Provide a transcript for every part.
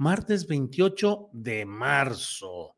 Martes 28 de marzo.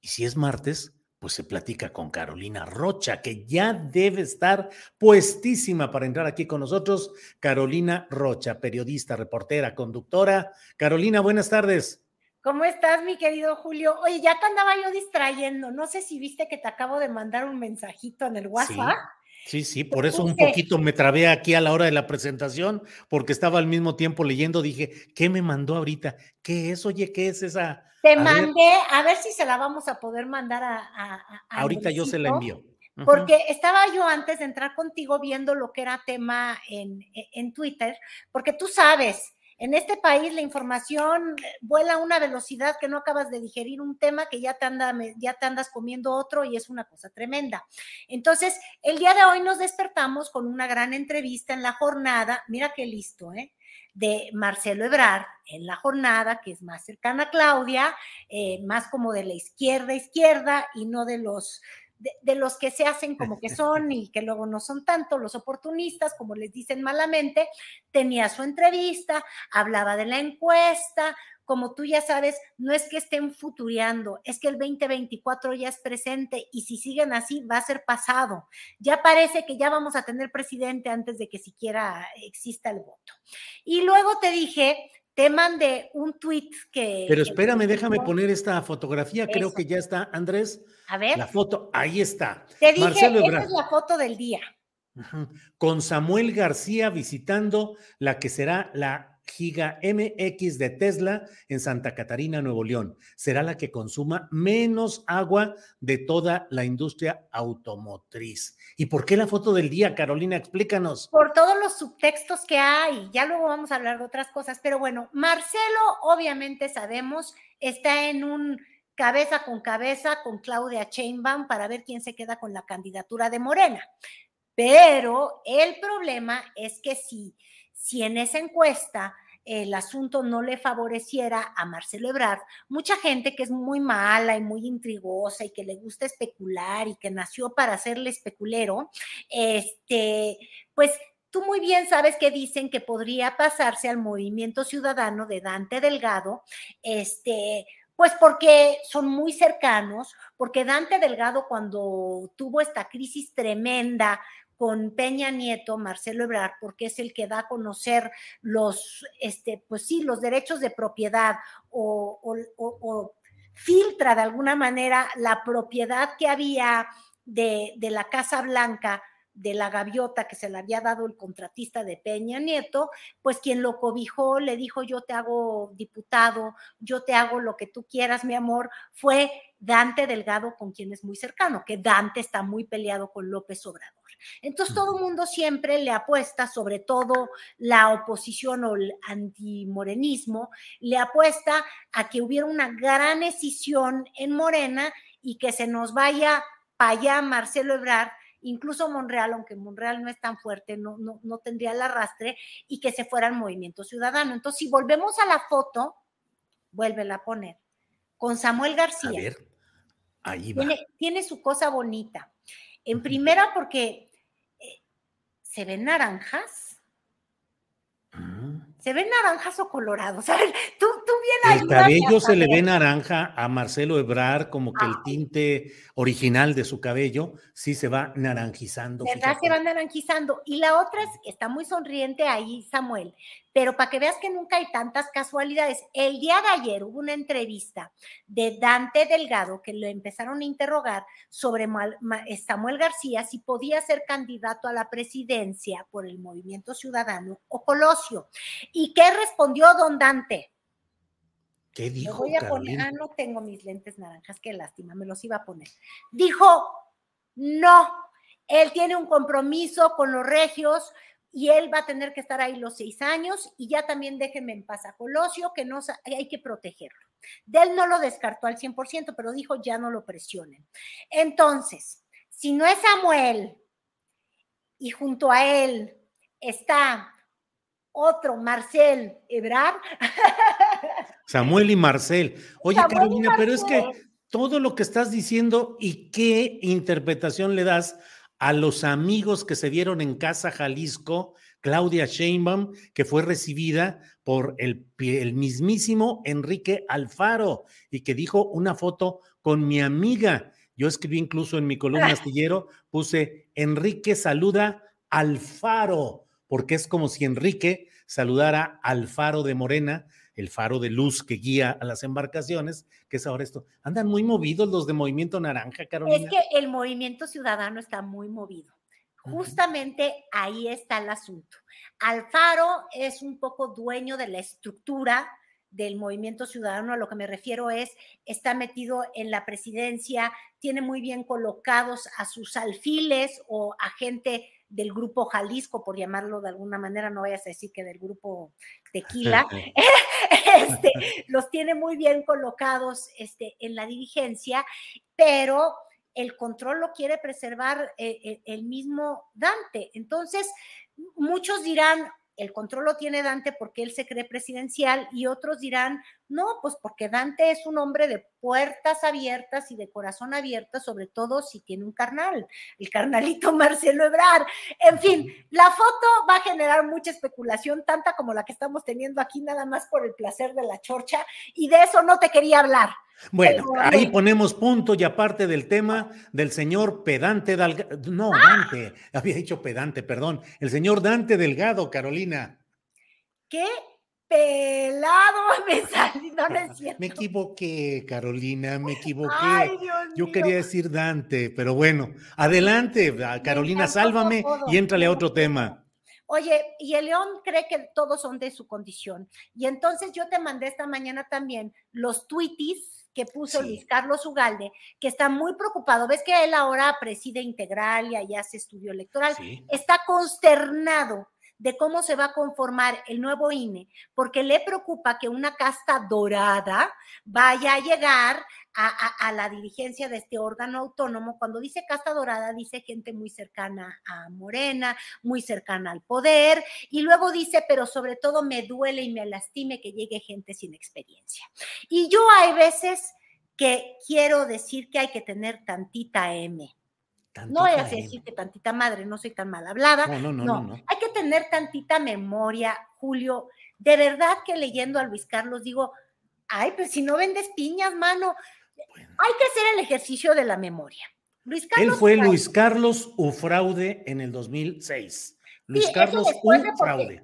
Y si es martes, pues se platica con Carolina Rocha, que ya debe estar puestísima para entrar aquí con nosotros. Carolina Rocha, periodista, reportera, conductora. Carolina, buenas tardes. ¿Cómo estás, mi querido Julio? Oye, ya te andaba yo distrayendo. No sé si viste que te acabo de mandar un mensajito en el WhatsApp. Sí, sí, por eso un poquito me trabé aquí a la hora de la presentación, porque estaba al mismo tiempo leyendo, dije, ¿qué me mandó ahorita? ¿Qué es? Oye, ¿qué es esa? Te mandé, a ver si se la vamos a poder mandar a... ahorita yo se la envío. Porque estaba yo antes de entrar contigo viendo lo que era tema en, en Twitter, porque tú sabes, en este país la información vuela a una velocidad que no acabas de digerir un tema que ya te, anda, ya te andas comiendo otro y es una cosa tremenda. Entonces, el día de hoy nos despertamos con una gran entrevista en la jornada, mira qué listo, ¿eh? de Marcelo Ebrard en la jornada, que es más cercana a Claudia, eh, más como de la izquierda izquierda y no de los de, los que se hacen como que son y que luego no son tanto, los oportunistas, como les dicen malamente, tenía su entrevista, hablaba de la encuesta, como tú ya sabes, no es que estén futureando, es que el 2024 ya es presente y si siguen así va a ser pasado. Ya parece que ya vamos a tener presidente antes de que siquiera exista el voto. Y luego te dije te mandé un tweet que. Pero espérame, déjame poner esta fotografía. Creo que ya está, Andrés. A ver. La foto, ahí está. Te dije, Marcelo esa es la foto del día. Con Samuel García visitando la que será la Giga MX de Tesla en Santa Catarina, Nuevo León. Será la que consuma menos agua de toda la industria automotriz. ¿Y por qué la foto del día, Carolina? Explícanos. Por todos los subtextos que hay. Ya luego vamos a hablar de otras cosas. Pero bueno, Marcelo, obviamente sabemos, está en un cabeza con cabeza con Claudia Chainbaum para ver quién se queda con la candidatura de Morena. Pero el problema es que si si en esa encuesta el asunto no le favoreciera a Marcelo Ebrard, mucha gente que es muy mala y muy intrigosa y que le gusta especular y que nació para hacerle especulero, este, pues tú muy bien sabes que dicen que podría pasarse al movimiento ciudadano de Dante Delgado, este, pues porque son muy cercanos, porque Dante Delgado cuando tuvo esta crisis tremenda con Peña Nieto, Marcelo Ebrard, porque es el que da a conocer los, este, pues sí, los derechos de propiedad o, filtra de alguna manera la propiedad que había de, de la Casa Blanca de la gaviota que se le había dado el contratista de Peña Nieto, pues quien lo cobijó le dijo yo te hago diputado, yo te hago lo que tú quieras, mi amor, fue Dante Delgado con quien es muy cercano, que Dante está muy peleado con López Obrador. Entonces todo el mundo siempre le apuesta, sobre todo la oposición o el antimorenismo, le apuesta a que hubiera una gran escisión en Morena y que se nos vaya para allá Marcelo Ebrard incluso Monreal, aunque Monreal no es tan fuerte, no, no, no tendría el arrastre, y que se fuera al movimiento ciudadano. Entonces, si volvemos a la foto, vuélvela a poner, con Samuel García. A ver, ahí va. Tiene, su cosa bonita. En primera, porque se ven naranjas. se ve naranjas o colorado. ¿sabes? Tú, tú bien El cabello se le ve naranja a Marcelo Ebrar, como que el tinte original de su cabello sí se va naranjizando. ¿Verdad? Se va naranjizando. Y la otra es, está muy sonriente ahí, Samuel. Pero para que veas que nunca hay tantas casualidades, el día de ayer hubo una entrevista de Dante Delgado que lo empezaron a interrogar sobre Samuel García si podía ser candidato a la presidencia por el Movimiento Ciudadano o Colosio. ¿Y qué respondió don Dante? ¿Qué dijo? voy a poner, ah, no tengo mis lentes naranjas, qué lástima, me los iba a poner. Dijo, no, él tiene un compromiso con los regios, y él va a tener que estar ahí los seis años y ya también déjenme en paz a Colosio, que no hay que protegerlo. De él no lo descartó al 100%, pero dijo ya no lo presionen. Entonces, si no es Samuel y junto a él está otro Marcel Ebrard. Samuel y Marcel. Oye, Carolina, pero es que todo lo que estás diciendo y qué interpretación le das a los amigos que se vieron en Casa Jalisco, Claudia Sheinbaum, que fue recibida por el, el, mismísimo Enrique Alfaro y que dijo una foto con mi amiga. Yo escribí incluso en mi columna astillero, puse Enrique saluda Alfaro, porque es como si Enrique saludara al faro de Morena, el faro de luz que guía a las embarcaciones, que es ahora esto. Andan muy movidos los de Movimiento Naranja, Carolina. Es que el Movimiento Ciudadano está muy movido. Justamente ahí está el asunto. Alfaro es un poco dueño de la estructura del movimiento ciudadano, a lo que me refiero es, está metido en la presidencia, tiene muy bien colocados a sus alfiles o a gente del grupo Jalisco, por llamarlo de alguna manera, no vayas a decir que del grupo Tequila, este, los tiene muy bien colocados este, en la dirigencia, pero el control lo quiere preservar eh, eh, el mismo Dante. Entonces, muchos dirán, el control lo tiene Dante porque él se cree presidencial y otros dirán, no, pues porque Dante es un hombre de puertas abiertas y de corazón abierto, sobre todo si tiene un carnal, el carnalito Marcelo Ebrar. En fin, la foto va a generar mucha especulación, tanta como la que estamos teniendo aquí, nada más por el placer de la chorcha, y de eso no te quería hablar. Bueno, ahí ponemos punto y aparte del tema del señor pedante Delgado, no, Dante, había dicho pedante, perdón, el señor Dante Delgado, Carolina. ¿Qué pelado me salí, no, es cierto. Me equivoqué, Carolina, me equivoqué. Yo quería decir Dante, pero bueno, adelante, Carolina, sálvame y éntrale a otro tema. Oye, y el león cree que todos son de su condición. Y entonces yo te mandé esta mañana también los tweeties que puso Luis Carlos Ugalde, que está muy preocupado. Ves que él ahora preside integral y allá hace estudio electoral. Está consternado de cómo se va a conformar el nuevo INE, porque le preocupa que una casta dorada vaya a llegar a, la dirigencia de este órgano autónomo. Cuando dice casta dorada, dice gente muy cercana a Morena, muy cercana al poder, y luego dice, pero sobre todo me duele y me lastime que llegue gente sin experiencia. Y yo hay veces que quiero decir que hay que tener tantita M no voy a decir que tantita madre, no soy tan mal hablada. No, no, no, no, Hay que tener tantita memoria, Julio. De verdad que leyendo a Luis Carlos digo, ay, pues si no vendes piñas, mano. Hay que hacer el ejercicio de la memoria. Luis Carlos Él fue Luis Carlos Ufraude en el 2006. Luis Carlos Ufraude.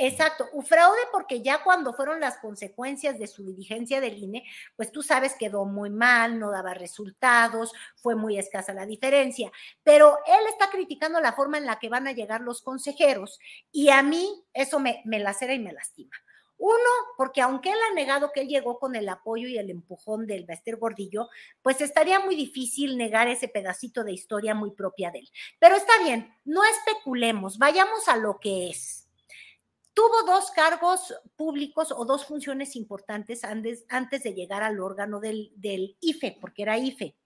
Exacto, fraude porque ya cuando fueron las consecuencias de su dirigencia del INE, pues tú sabes quedó muy mal, no daba resultados, fue muy escasa la diferencia, pero él está criticando la forma en la que van a llegar los consejeros y a mí eso me, me lacera y me lastima. Uno, porque aunque él ha negado que él llegó con el apoyo y el empujón del Bester Gordillo, pues estaría muy difícil negar ese pedacito de historia muy propia de él. Pero está bien, no especulemos, vayamos a lo que es. Tuvo dos cargos públicos o dos funciones importantes antes, antes de llegar al órgano del, IFE, porque era IFE.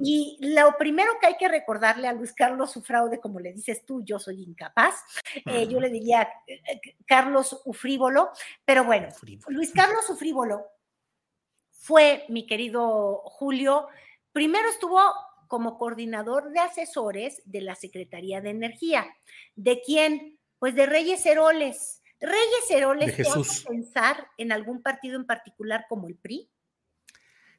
Y lo primero que hay que recordarle a Luis Carlos su fraude, como le dices tú, yo soy incapaz, eh, yo le diría eh, eh, Carlos Ufrívolo, pero bueno, Luis Carlos Ufrívolo fue, mi querido Julio, primero estuvo como coordinador de asesores de la Secretaría de Energía. ¿De quién? Pues de Reyes Heroles Reyes Heroles, ¿te hace pensar en algún partido en particular como el PRI?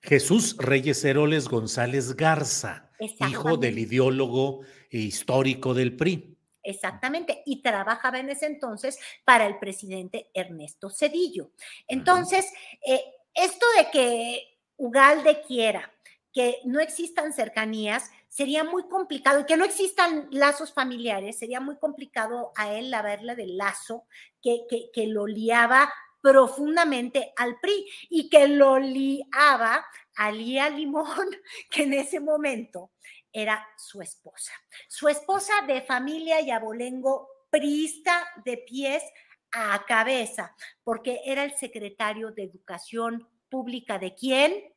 Jesús Reyes Heroles González Garza, hijo del ideólogo e histórico del PRI. Exactamente, y trabajaba en ese entonces para el presidente Ernesto Cedillo. Entonces, eh, esto de que Ugalde quiera que no existan cercanías, sería muy complicado, y que no existan lazos familiares, sería muy complicado a él haberle del lazo que lo liaba profundamente al PRI y que lo liaba a Lía Limón, que en ese momento era su esposa. Su esposa de familia y abolengo priista de pies a cabeza, porque era el secretario de Educación Pública de quién?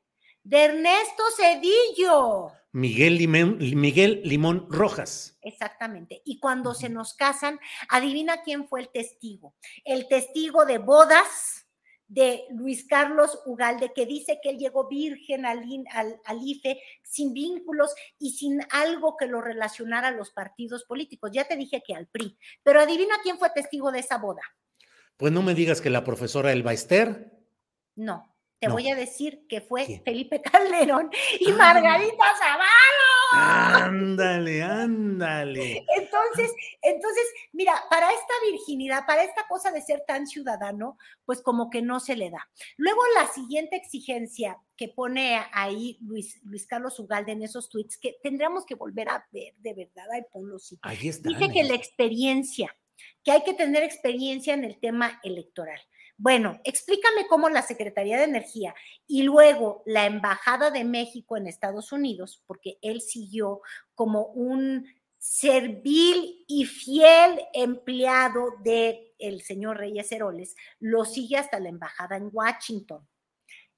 De Ernesto Cedillo. Miguel Limón, Miguel Limón Rojas. Exactamente. Y cuando se nos casan, adivina quién fue el testigo. El testigo de bodas de Luis Carlos Ugalde, que dice que él llegó virgen al, al, al IFE sin vínculos y sin algo que lo relacionara a los partidos políticos. Ya te dije que al PRI. Pero adivina quién fue testigo de esa boda. Pues no me digas que la profesora Elba Ester. No. Te No. voy a decir que fue ¿Quién? Felipe Calderón y Ah. Margarita Zavala. Ándale, ándale. Entonces, entonces, mira, para esta virginidad, para esta cosa de ser tan ciudadano, pues como que no se le da. Luego la siguiente exigencia que pone ahí Luis, Luis Carlos Ugalde en esos tweets, que tendríamos que volver a ver, de verdad, ay, ponlo sí. Ahí está. Dice que la experiencia, que hay que tener experiencia en el tema electoral. Bueno, explícame cómo la Secretaría de Energía y luego la Embajada de México en Estados Unidos, porque él siguió como un servil y fiel empleado de el señor Reyes Heroles, lo sigue hasta la embajada en Washington.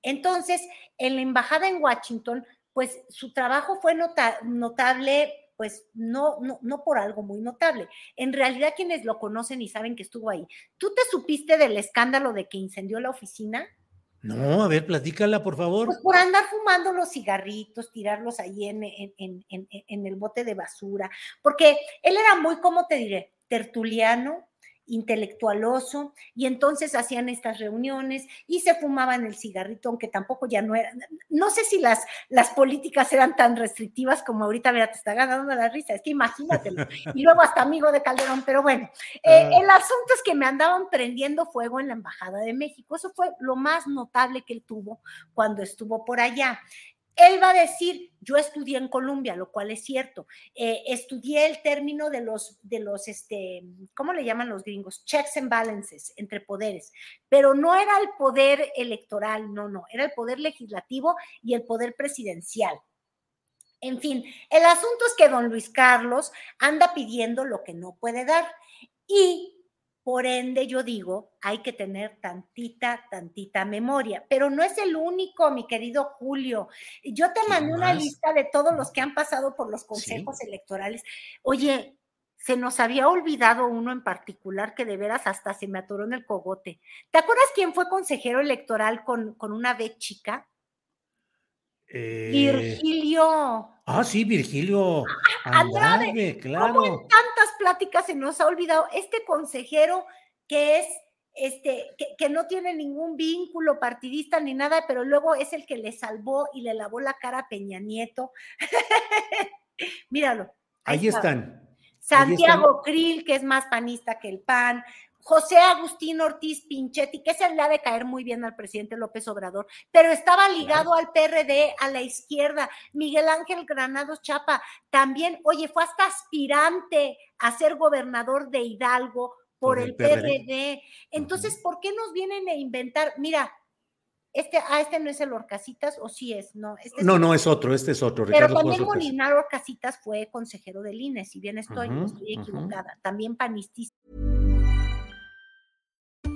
Entonces, en la embajada en Washington, pues su trabajo fue nota- notable, pues no, no, no por algo muy notable. En realidad, quienes lo conocen y saben que estuvo ahí, ¿tú te supiste del escándalo de que incendió la oficina? No, a ver, platícala, por favor. Pues por andar fumando los cigarritos, tirarlos ahí en, en, en, en, en el bote de basura, porque él era muy, ¿cómo te diré? Tertuliano, intelectualoso, y entonces hacían estas reuniones y se fumaban el cigarrito, aunque tampoco ya no era, no sé si las, las políticas eran tan restrictivas como ahorita, mira, te está ganando la risa, es que imagínatelo, y luego hasta amigo de Calderón, pero bueno, eh, Ah. el asunto es que me andaban prendiendo fuego en la Embajada de México, eso fue lo más notable que él tuvo cuando estuvo por allá. Él va a decir, yo estudié en Colombia, lo cual es cierto. Eh, estudié el término de los, de los, este, ¿cómo le llaman los gringos? Checks and balances entre poderes. Pero no era el poder electoral, no, no, era el poder legislativo y el poder presidencial. En fin, el asunto es que don Luis Carlos anda pidiendo lo que no puede dar. Y por ende, yo digo, hay que tener tantita, tantita memoria, pero no es el único, mi querido Julio. Yo te ¿Quién mandé una lista de todos los que han pasado por los consejos electorales. Oye, se nos había olvidado uno en particular que de veras hasta se me atoró en el cogote. ¿Te acuerdas quién fue consejero electoral con, con una B chica? Eh, Virgilio. Ah, sí, Virgilio Andrade, Andrade, ¿Cómo en claro. tantas pláticas se nos ha olvidado este consejero que es, este, que, que no tiene ningún vínculo partidista ni nada, pero luego es el que le salvó y le lavó la cara a Peña Nieto? Míralo. Ahí está. están. Santiago Krill, que es más panista que el PAN, José Agustín Ortiz Pinchetti, que se le ha de caer muy bien al presidente López Obrador, pero estaba ligado al PRD, a la izquierda. Miguel Ángel Granados Chapa también, oye, fue hasta aspirante a ser gobernador de Hidalgo por, Por el, el PRD. PRD. Entonces, ¿por qué nos vienen a inventar? Mira, este, ah, este no es el Orcasitas, o sí es, no. Este es No, no, es otro, este es otro. pero también. Molinar Orcasitas fue consejero del INE, si bien estoy, estoy equivocada, también panistista.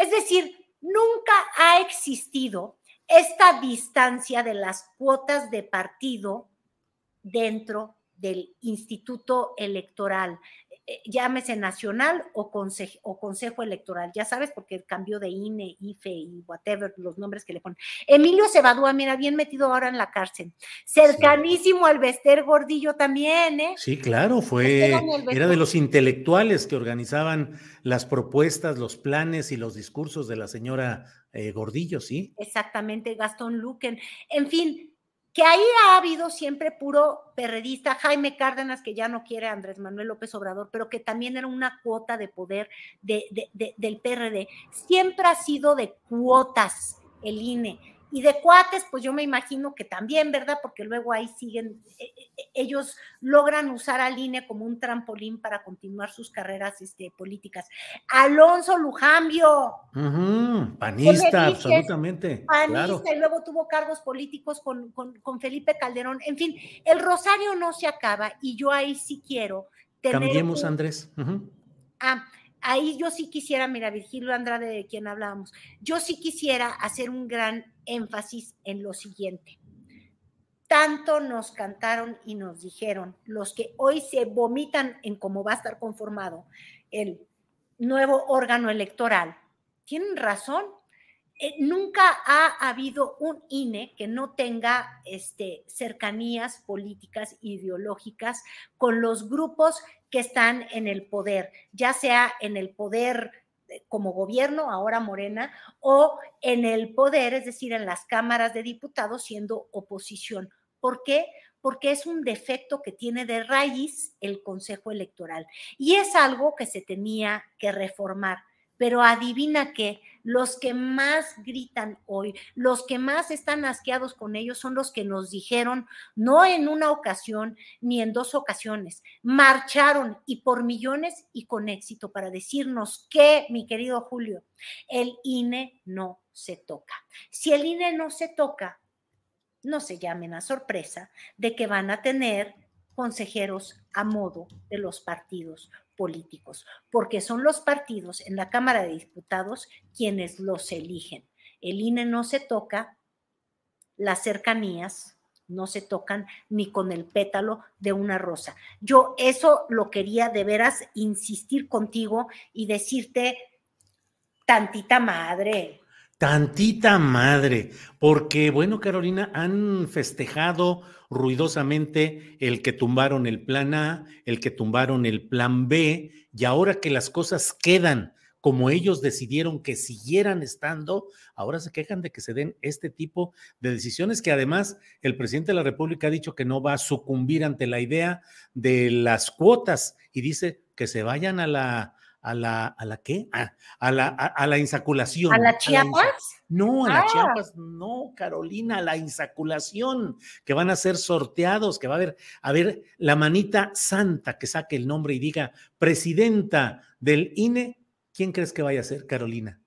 Es decir, nunca ha existido esta distancia de las cuotas de partido dentro del instituto electoral, llámese nacional o consejo, o consejo electoral, ya sabes, porque el cambio de INE, IFE y whatever, los nombres que le ponen. Emilio Cebadúa, mira, bien metido ahora en la cárcel. Cercanísimo al Bester Gordillo también, ¿eh? Sí, claro, fue, era de los intelectuales que organizaban las propuestas, los planes y los discursos de la señora eh, Gordillo, sí. Exactamente, Gastón Luquen. En fin, que ahí ha habido siempre puro perredista, Jaime Cárdenas, que ya no quiere Andrés Manuel López Obrador, pero que también era una cuota de poder de, de- de- del PRD. Siempre ha sido de cuotas el INE. Y de cuates, pues yo me imagino que también, ¿verdad? Porque luego ahí siguen, eh, eh, ellos logran usar al INE como un trampolín para continuar sus carreras este, políticas. Alonso Lujambio, Panista, absolutamente. panista Claro. y luego tuvo cargos políticos con, con- con Felipe Calderón. En fin, el rosario no se acaba y yo ahí sí quiero tener. Cambiemos, un- Andrés. Ah, ahí yo sí quisiera, mira, Virgilio Andrade, de quien hablábamos, yo sí quisiera hacer un gran énfasis en lo siguiente. Tanto nos cantaron y nos dijeron los que hoy se vomitan en cómo va a estar conformado el nuevo órgano electoral. Tienen razón. Eh, nunca ha habido un INE que no tenga este, cercanías políticas, ideológicas con los grupos que están en el poder, ya sea en el poder eh, como gobierno, ahora Morena, o en el poder, es decir, en las cámaras de diputados siendo oposición. ¿Por qué? Porque es un defecto que tiene de raíz el Consejo Electoral y es algo que se tenía que reformar. Pero adivina qué, los que más gritan hoy, los que más están asqueados con ellos son los que nos dijeron, no en una ocasión ni en dos ocasiones, marcharon y por millones y con éxito para decirnos que, mi querido Julio, el INE no se toca. Si el INE no se toca, no se llamen a sorpresa de que van a tener consejeros a modo de los partidos políticos, porque son los partidos en la Cámara de Diputados quienes los eligen. El INE no se toca, las cercanías no se tocan ni con el pétalo de una rosa. Yo eso lo quería de veras insistir contigo y decirte tantita madre. Tantita madre, porque bueno, Carolina, han festejado ruidosamente el que tumbaron el plan A, el que tumbaron el plan B, y ahora que las cosas quedan como ellos decidieron que siguieran estando, ahora se quejan de que se den este tipo de decisiones que además el presidente de la República ha dicho que no va a sucumbir ante la idea de las cuotas y dice que se vayan a la a la a la qué? Ah, a la a, a la insaculación. ¿A la Chiapas? no, a la Ah. Chiapas, no, Carolina, a la insaculación, que van a ser sorteados, que va a haber, a ver, la manita santa que saque el nombre y diga presidenta del INE, ¿quién crees que vaya a ser, Carolina?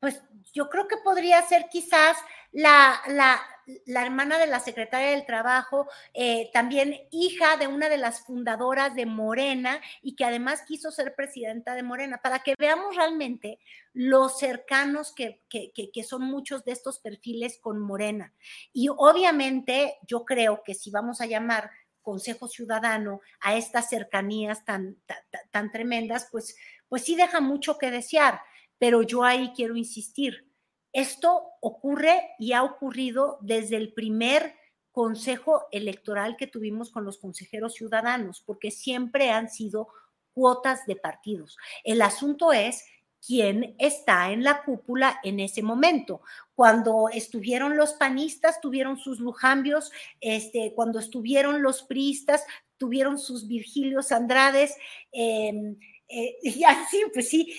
Pues yo creo que podría ser quizás la, la, la hermana de la secretaria del Trabajo, eh, también hija de una de las fundadoras de Morena y que además quiso ser presidenta de Morena, para que veamos realmente los cercanos que, que, que, son muchos de estos perfiles con Morena. Y obviamente yo creo que si vamos a llamar Consejo Ciudadano a estas cercanías tan, tan, tan tremendas, pues, pues sí deja mucho que desear. Pero yo ahí quiero insistir, esto ocurre y ha ocurrido desde el primer consejo electoral que tuvimos con los consejeros ciudadanos, porque siempre han sido cuotas de partidos. El asunto es quién está en la cúpula en ese momento. Cuando estuvieron los panistas, tuvieron sus lujambios, este, cuando estuvieron los priistas, tuvieron sus Virgilios Andrades, em, eh, y así, pues sí,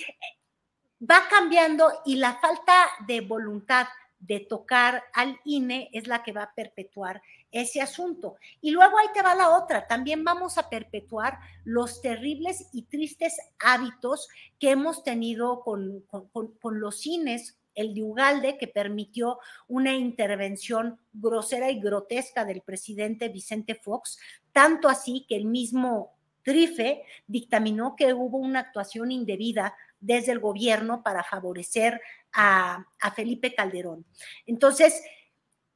va cambiando y la falta de voluntad de tocar al INE es la que va a perpetuar ese asunto. Y luego ahí te va la otra, también vamos a perpetuar los terribles y tristes hábitos que hemos tenido con, con, los cines, el de Ugalde, que permitió una intervención grosera y grotesca del presidente Vicente Fox, tanto así que el mismo Trife dictaminó que hubo una actuación indebida desde el gobierno para favorecer a, Felipe Calderón. Entonces,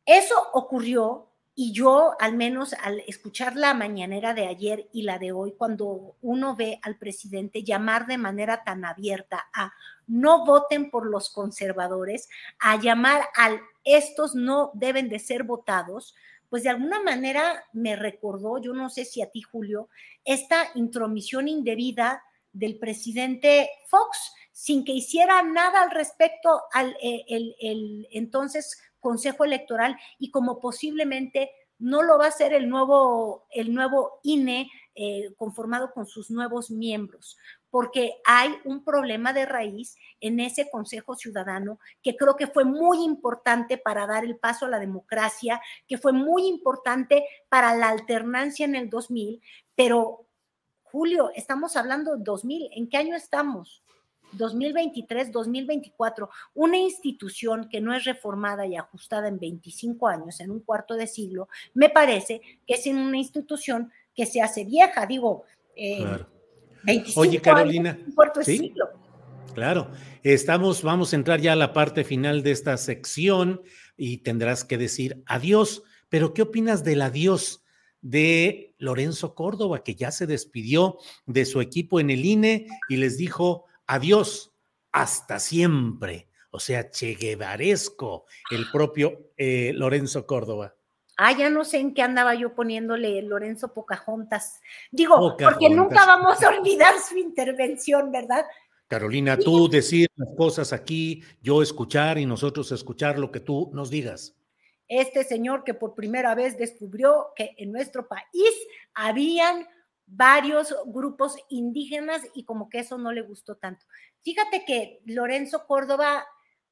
eso ocurrió y yo, al menos al escuchar la mañanera de ayer y la de hoy, cuando uno ve al presidente llamar de manera tan abierta a no voten por los conservadores, a llamar al estos no deben de ser votados, pues de alguna manera me recordó, yo no sé si a ti, Julio, esta intromisión indebida del presidente Fox sin que hiciera nada al respecto al eh, el, entonces Consejo Electoral y como posiblemente no lo va a hacer el nuevo, el nuevo INE eh, conformado con sus nuevos miembros, porque hay un problema de raíz en ese Consejo Ciudadano que creo que fue muy importante para dar el paso a la democracia, que fue muy importante para la alternancia en el 2000, pero Julio, estamos hablando de 2000, ¿en qué año estamos? 2023, 2024, una institución que no es reformada y ajustada en 25 años, en un cuarto de siglo, me parece que es una institución que se hace vieja, digo, eh, 25 Oye, Carolina, años, un cuarto de siglo. Claro, estamos, vamos a entrar ya a la parte final de esta sección y tendrás que decir adiós, pero ¿qué opinas del adiós? De Lorenzo Córdoba, que ya se despidió de su equipo en el INE y les dijo adiós, hasta siempre. O sea, cheguevaresco el propio eh, Lorenzo Córdoba. Ah, ya no sé en qué andaba yo poniéndole Lorenzo Pocahontas. Digo, porque nunca vamos a olvidar su intervención, ¿verdad? Carolina, tú decir las cosas aquí, yo escuchar y nosotros escuchar lo que tú nos digas este señor que por primera vez descubrió que en nuestro país habían varios grupos indígenas y como que eso no le gustó tanto. Fíjate que Lorenzo Córdoba,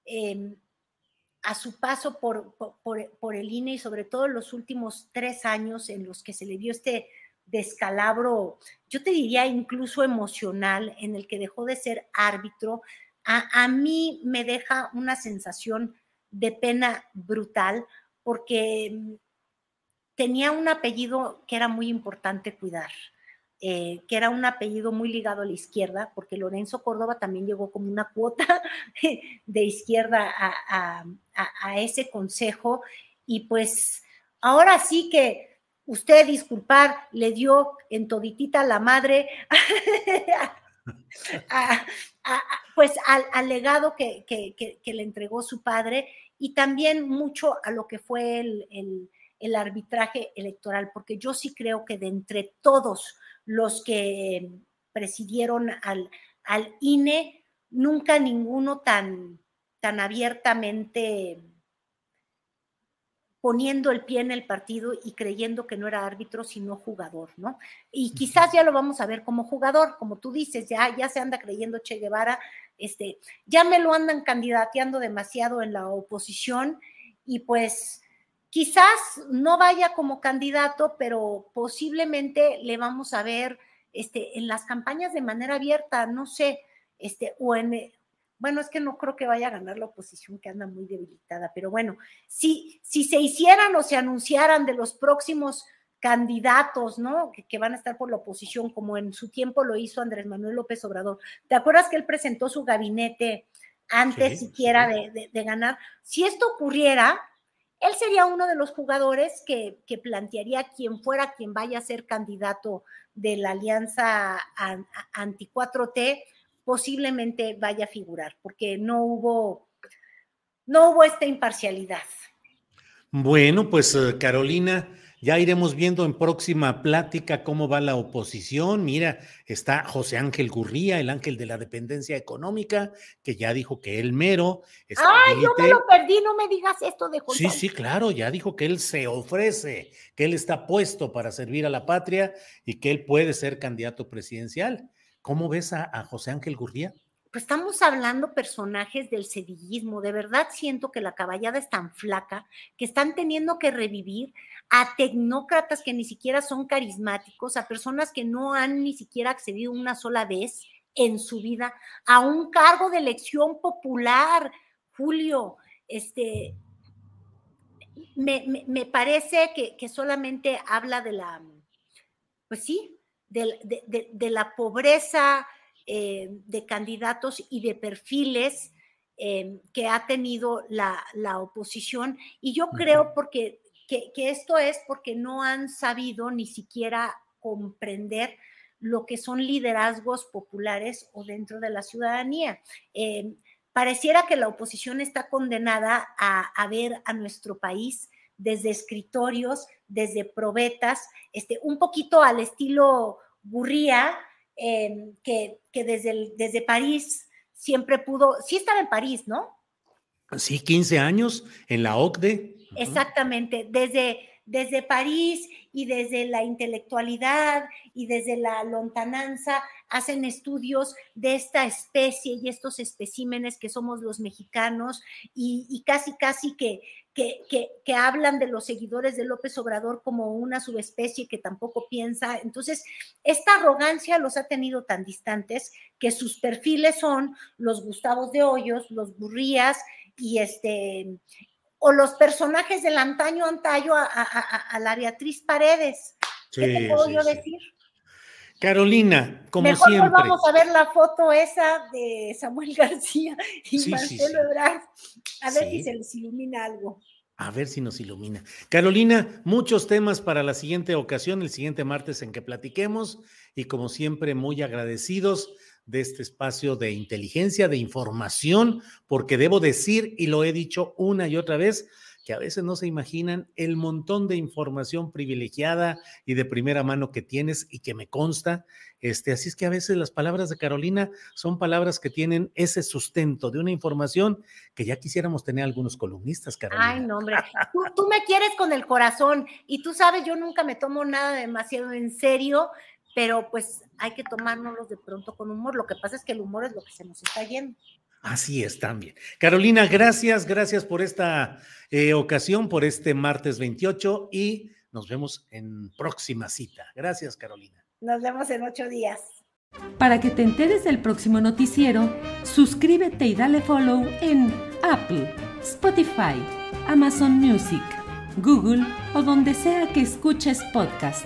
em, a su paso por, por, el INE y sobre todo los últimos tres años en los que se le dio este descalabro, yo te diría incluso emocional, en el que dejó de ser árbitro, a, a mí me deja una sensación de pena brutal porque mm, tenía un apellido que era muy importante cuidar, eh, que era un apellido muy ligado a la izquierda, porque Lorenzo Córdoba también llegó como una cuota de izquierda a, ese consejo. Y pues ahora sí que usted disculpar, le dio en toditita la madre pues al, legado que, le entregó su padre y también mucho a lo que fue el, arbitraje electoral, porque yo sí creo que de entre todos los que presidieron al, al INE, nunca ninguno tan, tan abiertamente poniendo el pie en el partido y creyendo que no era árbitro, sino jugador, ¿no? Y quizás ya lo vamos a ver como jugador, como tú dices, ya, ya se anda creyendo Che Guevara, este, ya me lo andan candidateando demasiado en la oposición y pues quizás no vaya como candidato, pero posiblemente le vamos a ver este, en las campañas de manera abierta, no sé, este, o en, bueno, es que no creo que vaya a ganar la oposición que anda muy debilitada, pero bueno, si, si se hicieran o se anunciaran de los próximos candidatos, ¿no? Que, van a estar por la oposición, como en su tiempo lo hizo Andrés Manuel López Obrador. ¿Te acuerdas que él presentó su gabinete antes siquiera de, ganar? Si esto ocurriera, él sería uno de los jugadores que, que plantearía quien fuera quien vaya a ser candidato de la alianza anti 4T posiblemente vaya a figurar, porque no hubo, no hubo esta imparcialidad. Bueno, pues eh, Carolina, ya iremos viendo en próxima plática cómo va la oposición. Mira, está José Ángel Gurría, el ángel de la dependencia económica, que ya dijo que él mero. Ay, yo me lo perdí, no me digas esto de José. Sí, sí, claro, ya dijo que él se ofrece, que él está puesto para servir a la patria y que él puede ser candidato presidencial. ¿Cómo ves a, a José Ángel Gurría? pues estamos hablando personajes del sedillismo. De verdad siento que la caballada es tan flaca que están teniendo que revivir a tecnócratas que ni siquiera son carismáticos, a personas que no han ni siquiera accedido una sola vez en su vida a un cargo de elección popular. Julio, este, me, parece que, solamente habla de la, pues sí, de la pobreza eh, de candidatos y de perfiles eh, que ha tenido la, oposición. Y yo creo porque, que, esto es porque no han sabido ni siquiera comprender lo que son liderazgos populares o dentro de la ciudadanía. Eh, pareciera que la oposición está condenada a, ver a nuestro país desde escritorios, desde probetas, este, un poquito al estilo Gurría, Em, que, desde, desde París siempre pudo, sí estaba en París, ¿no? Sí, 15 años en la OCDE. Exactamente, desde, desde París y desde la intelectualidad y desde la lontananza hacen estudios de esta especie y estos especímenes que somos los mexicanos y, casi, casi que, que, que, hablan de los seguidores de López Obrador como una subespecie que tampoco piensa. Entonces, esta arrogancia los ha tenido tan distantes que sus perfiles son los Gustavos de Hoyos, los Burrías y este o los personajes del antaño antaño a, la Beatriz Paredes. ¿Qué te puedo yo decir? Carolina, como siempre. vamos a ver la foto esa de Samuel García y Marcelo Ebrard, a ver si se les ilumina algo. A ver si nos ilumina. Carolina, muchos temas para la siguiente ocasión, el siguiente martes en que platiquemos y como siempre muy agradecidos de este espacio de inteligencia, de información, porque debo decir, y lo he dicho una y otra vez, que a veces no se imaginan el montón de información privilegiada y de primera mano que tienes y que me consta. Este, así es que a veces las palabras de Carolina son palabras que tienen ese sustento de una información que ya quisiéramos tener algunos columnistas, Carolina. Ay, no, hombre, tú, tú me quieres con el corazón y tú sabes, yo nunca me tomo nada demasiado en serio, pero pues hay que tomárnoslos de pronto con humor. Lo que pasa es que el humor es lo que se nos está yendo. Así es también. Carolina, gracias, gracias por esta eh, ocasión, por este martes 28 y nos vemos en próxima cita. Gracias, Carolina. Nos vemos en ocho días. Para que te enteres del próximo noticiero, suscríbete y dale follow en Apple, Spotify, Amazon Music, Google o donde sea que escuches podcast.